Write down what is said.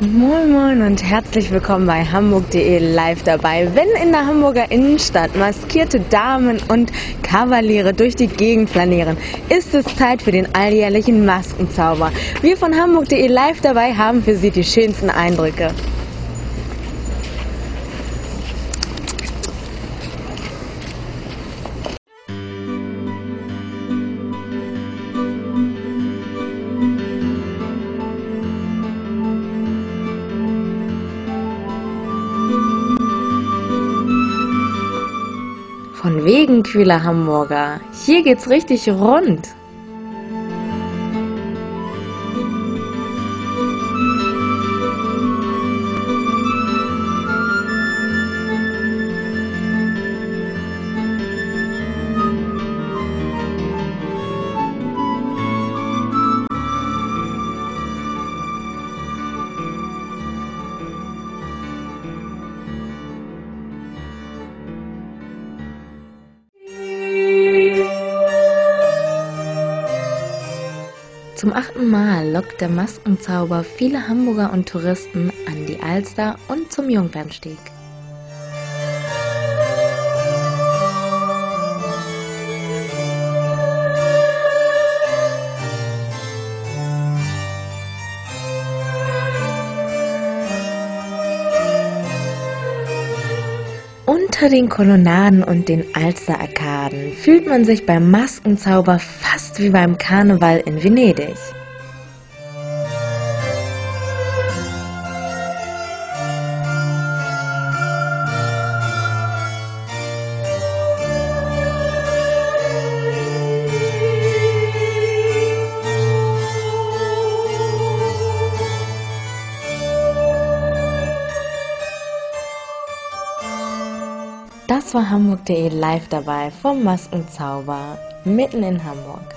Moin Moin und herzlich willkommen bei Hamburg.de live dabei. Wenn in der Hamburger Innenstadt maskierte Damen und Kavaliere durch die Gegend flanieren, ist es Zeit für den alljährlichen Maskenzauber. Wir von Hamburg.de live dabei haben für Sie die schönsten Eindrücke. Von wegen kühler Hamburger. Hier geht's richtig rund. Zum achten Mal lockt der Maskenzauber viele Hamburger und Touristen an die Alster und zum Jungfernsteg. Unter den Kolonnaden und den Alsterarkaden fühlt man sich beim Maskenzauber fast wie beim Karneval in Venedig. Das war Hamburg.de live dabei vom Maskenzauber mitten in Hamburg.